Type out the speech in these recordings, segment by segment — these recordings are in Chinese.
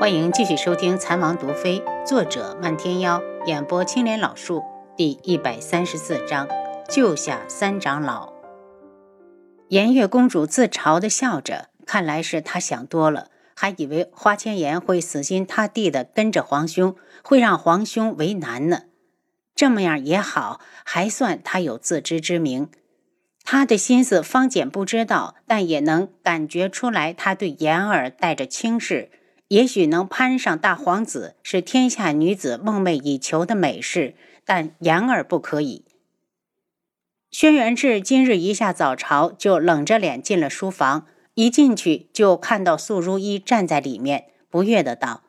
欢迎继续收听《残王毒妃》，作者漫天妖，演播青莲老树，第一百三十四章：救下三长老。颜月公主自嘲地笑着，看来是她想多了，还以为花千颜会死心塌地地跟着皇兄，会让皇兄为难呢。这么样也好，还算她有自知之明。她的心思，方简不知道，但也能感觉出来，她对言儿带着轻视。也许能攀上大皇子是天下女子梦寐以求的美事，但言而不可以。轩辕志今日一下早朝就冷着脸进了书房，一进去就看到素如一站在里面，不悦的道：“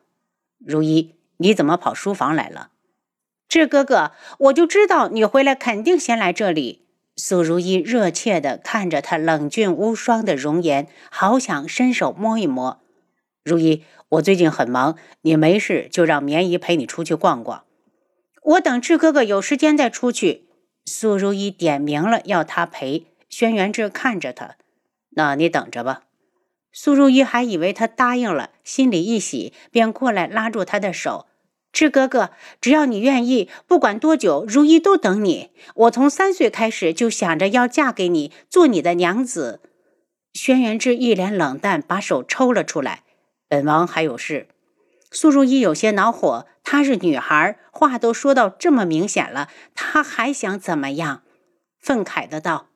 如一，你怎么跑书房来了？”志哥哥，我就知道你回来肯定先来这里。素如一热切地看着他冷峻无双的容颜，好想伸手摸一摸。如一。我最近很忙，你没事就让棉姨陪你出去逛逛。我等志哥哥有时间再出去。苏如意点名了要他陪。轩辕志看着他，那你等着吧。苏如意还以为他答应了，心里一喜，便过来拉住他的手。志哥哥，只要你愿意，不管多久，如意都等你。我从三岁开始就想着要嫁给你，做你的娘子。轩辕志一脸冷淡，把手抽了出来。本王还有事，苏如意有些恼火。她是女孩，话都说到这么明显了，她还想怎么样？愤慨的道：“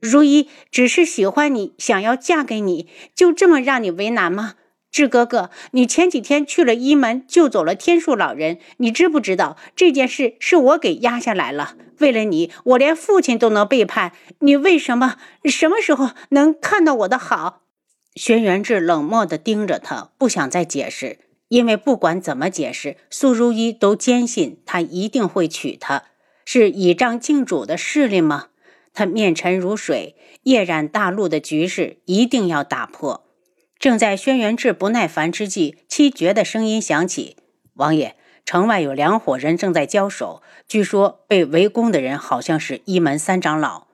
如意只是喜欢你，想要嫁给你，就这么让你为难吗？”志哥哥，你前几天去了一门，救走了天树老人，你知不知道这件事是我给压下来了？为了你，我连父亲都能背叛，你为什么什么时候能看到我的好？轩辕志冷漠地盯着他，不想再解释，因为不管怎么解释，苏如意都坚信他一定会娶她。是倚仗靖主的势力吗？他面沉如水，夜染大陆的局势一定要打破。正在轩辕志不耐烦之际，七绝的声音响起：“王爷，城外有两伙人正在交手，据说被围攻的人好像是一门三长老。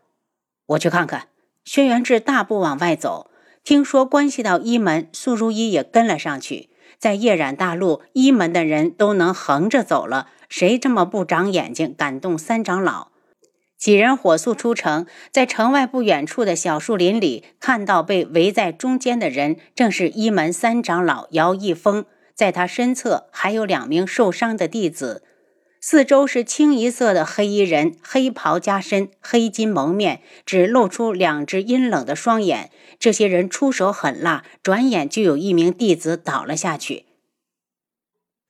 我去看看。”轩辕志大步往外走。听说关系到一门，苏如意也跟了上去。在夜染大陆，一门的人都能横着走了，谁这么不长眼睛，敢动三长老？几人火速出城，在城外不远处的小树林里，看到被围在中间的人，正是一门三长老姚一峰，在他身侧还有两名受伤的弟子。四周是清一色的黑衣人，黑袍加身，黑金蒙面，只露出两只阴冷的双眼。这些人出手狠辣，转眼就有一名弟子倒了下去。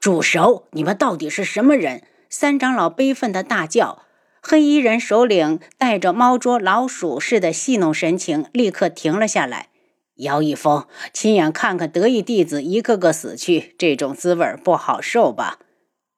住手！你们到底是什么人？三长老悲愤的大叫。黑衣人首领带着猫捉老鼠似的戏弄神情，立刻停了下来。姚一峰，亲眼看看得意弟子一个个死去，这种滋味不好受吧？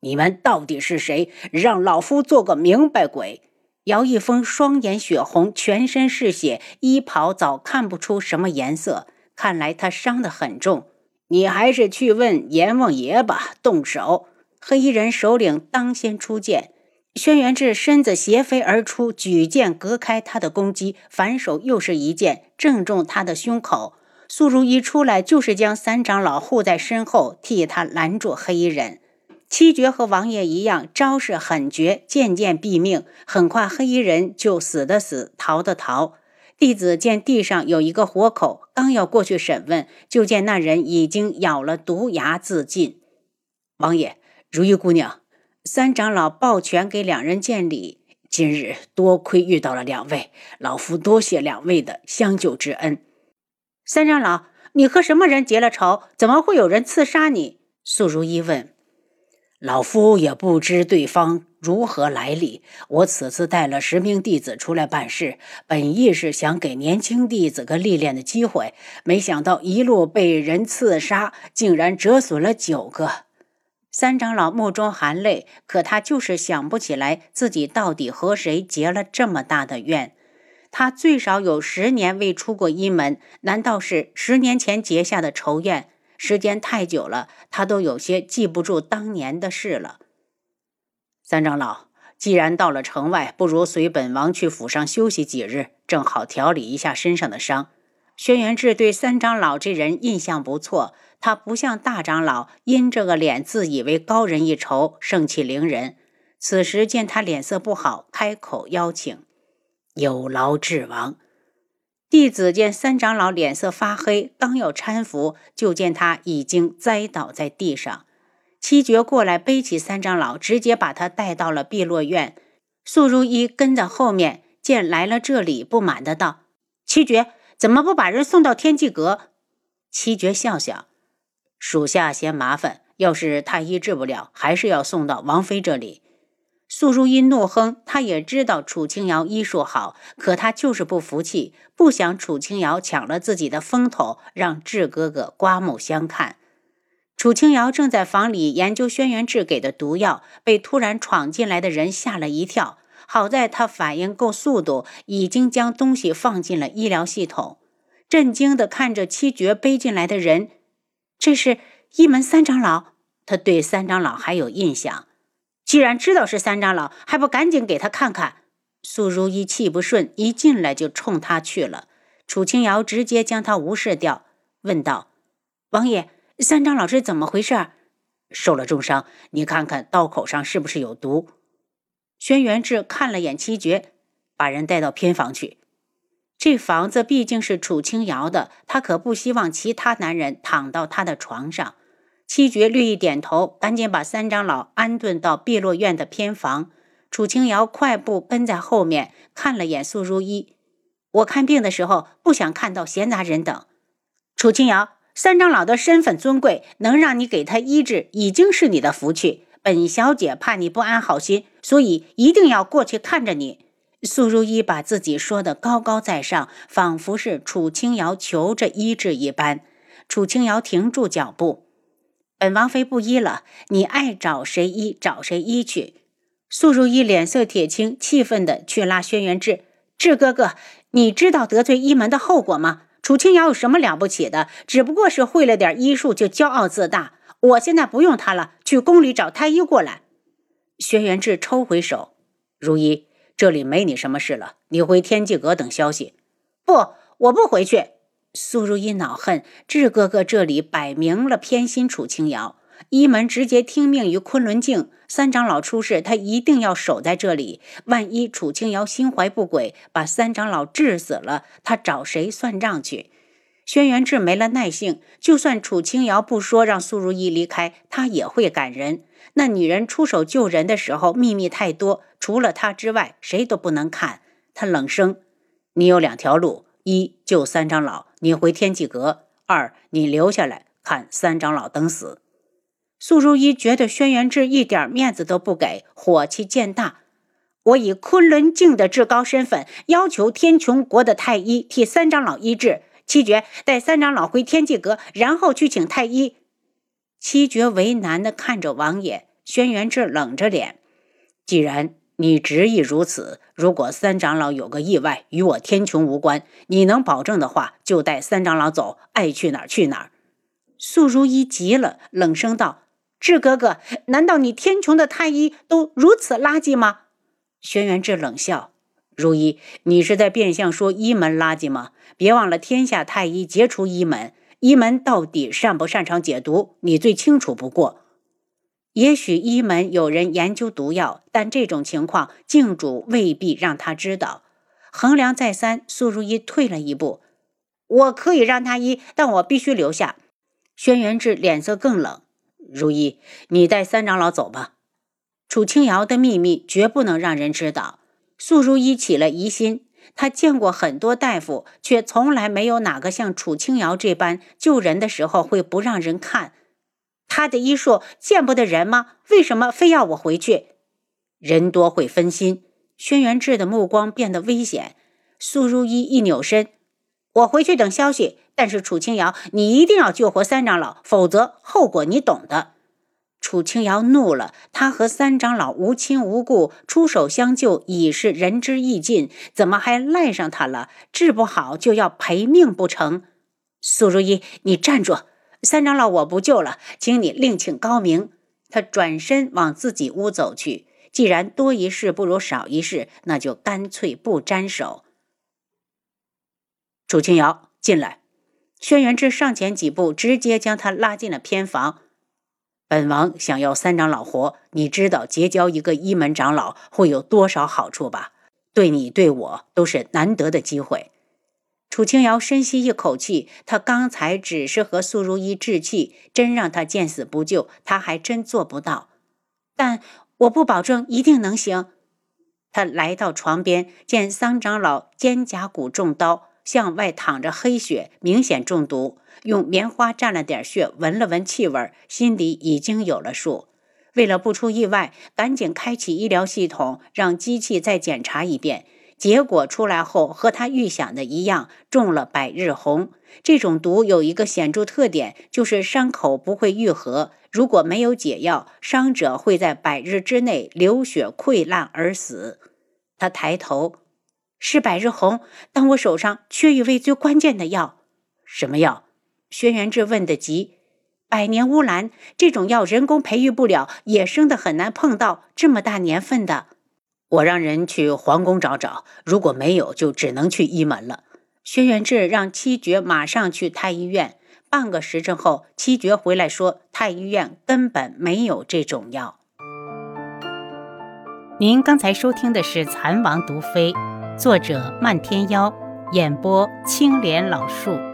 你们到底是谁？让老夫做个明白鬼！姚一峰双眼血红，全身是血，衣袍早看不出什么颜色，看来他伤得很重。你还是去问阎王爷吧。动手！黑衣人首领当先出剑，轩辕志身子斜飞而出，举剑隔开他的攻击，反手又是一剑，正中他的胸口。苏如意出来就是将三长老护在身后，替他拦住黑衣人。七绝和王爷一样，招式狠绝，渐渐毙命。很快，黑衣人就死的死，逃的逃。弟子见地上有一个活口，刚要过去审问，就见那人已经咬了毒牙自尽。王爷，如意姑娘，三长老抱拳给两人见礼。今日多亏遇到了两位，老夫多谢两位的相救之恩。三长老，你和什么人结了仇？怎么会有人刺杀你？素如一问。老夫也不知对方如何来历。我此次带了十名弟子出来办事，本意是想给年轻弟子个历练的机会，没想到一路被人刺杀，竟然折损了九个。三长老目中含泪，可他就是想不起来自己到底和谁结了这么大的怨。他最少有十年未出过一门，难道是十年前结下的仇怨？时间太久了，他都有些记不住当年的事了。三长老，既然到了城外，不如随本王去府上休息几日，正好调理一下身上的伤。轩辕志对三长老这人印象不错，他不像大长老因这个脸自以为高人一筹，盛气凌人。此时见他脸色不好，开口邀请：“有劳智王。”弟子见三长老脸色发黑，刚要搀扶，就见他已经栽倒在地上。七绝过来背起三长老，直接把他带到了碧落院。素如意跟在后面，见来了这里，不满的道：“七绝怎么不把人送到天际阁？”七绝笑笑。属下嫌麻烦，要是太医治不了，还是要送到王妃这里。素如意怒哼，他也知道楚清瑶医术好，可他就是不服气，不想楚清瑶抢了自己的风头，让智哥哥刮目相看。楚清瑶正在房里研究轩辕志给的毒药，被突然闯进来的人吓了一跳。好在他反应够速度，已经将东西放进了医疗系统。震惊地看着七绝背进来的人。这是一门三长老，他对三长老还有印象。既然知道是三长老，还不赶紧给他看看？苏如意气不顺，一进来就冲他去了。楚清瑶直接将他无视掉，问道：“王爷，三长老是怎么回事？受了重伤，你看看刀口上是不是有毒？”轩辕志看了眼七绝，把人带到偏房去。这房子毕竟是楚清瑶的，他可不希望其他男人躺到他的床上。七绝略一点头，赶紧把三长老安顿到碧落院的偏房。楚清瑶快步跟在后面，看了眼素如一：“我看病的时候不想看到闲杂人等。”楚清瑶，三长老的身份尊贵，能让你给他医治，已经是你的福气。本小姐怕你不安好心，所以一定要过去看着你。苏如意把自己说的高高在上，仿佛是楚清瑶求着医治一般。楚清瑶停住脚步：“本王妃不医了，你爱找谁医找谁医去。”苏如意脸色铁青，气愤的去拉轩辕志：“志哥哥，你知道得罪医门的后果吗？楚清瑶有什么了不起的？只不过是会了点医术就骄傲自大。我现在不用他了，去宫里找太医过来。”轩辕志抽回手：“如一。”这里没你什么事了，你回天际阁等消息。不，我不回去。苏如意恼恨，智哥哥这里摆明了偏心楚清瑶，一门直接听命于昆仑镜。三长老出事，他一定要守在这里。万一楚清瑶心怀不轨，把三长老治死了，他找谁算账去？轩辕志没了耐性，就算楚清瑶不说让苏如意离开，他也会赶人。那女人出手救人的时候，秘密太多，除了她之外，谁都不能看。他冷声：“你有两条路：一救三长老，你回天际阁；二你留下来看三长老等死。”素如一觉得轩辕志一点面子都不给，火气渐大：“我以昆仑镜的至高身份，要求天穹国的太医替三长老医治。七绝带三长老回天际阁，然后去请太医。”七绝为难地看着王爷，轩辕志冷着脸：“既然你执意如此，如果三长老有个意外，与我天穹无关，你能保证的话，就带三长老走，爱去哪儿去哪儿。”素如意急了，冷声道：“志哥哥，难道你天穹的太医都如此垃圾吗？”轩辕志冷笑：“如一，你是在变相说一门垃圾吗？别忘了，天下太医皆出一门。”医门到底擅不擅长解毒，你最清楚不过。也许医门有人研究毒药，但这种情况镜主未必让他知道。衡量再三，苏如意退了一步：“我可以让他医，但我必须留下。”轩辕志脸色更冷：“如意，你带三长老走吧。楚清瑶的秘密绝不能让人知道。”苏如意起了疑心。他见过很多大夫，却从来没有哪个像楚清瑶这般救人的时候会不让人看。他的医术见不得人吗？为什么非要我回去？人多会分心。轩辕志的目光变得危险。苏如意一扭身：“我回去等消息。但是楚清瑶，你一定要救活三长老，否则后果你懂的。”楚清瑶怒了，他和三长老无亲无故，出手相救已是仁至义尽，怎么还赖上他了？治不好就要赔命不成？苏如意，你站住！三长老，我不救了，请你另请高明。他转身往自己屋走去。既然多一事不如少一事，那就干脆不沾手。楚清瑶，进来。轩辕志上前几步，直接将他拉进了偏房。本王想要三长老活，你知道结交一个一门长老会有多少好处吧？对你对我都是难得的机会。楚清瑶深吸一口气，他刚才只是和素如意置气，真让他见死不救，他还真做不到。但我不保证一定能行。他来到床边，见桑长老肩胛骨中刀，向外淌着黑血，明显中毒。用棉花蘸了点血，闻了闻气味，心里已经有了数。为了不出意外，赶紧开启医疗系统，让机器再检查一遍。结果出来后，和他预想的一样，中了百日红。这种毒有一个显著特点，就是伤口不会愈合。如果没有解药，伤者会在百日之内流血溃烂而死。他抬头，是百日红，但我手上缺一味最关键的药。什么药？轩辕志问得急。百年乌兰这种药人工培育不了，野生的很难碰到这么大年份的。我让人去皇宫找找，如果没有，就只能去医门了。轩辕志让七绝马上去太医院。半个时辰后，七绝回来说，太医院根本没有这种药。您刚才收听的是《蚕王毒妃》，作者漫天妖，演播青莲老树。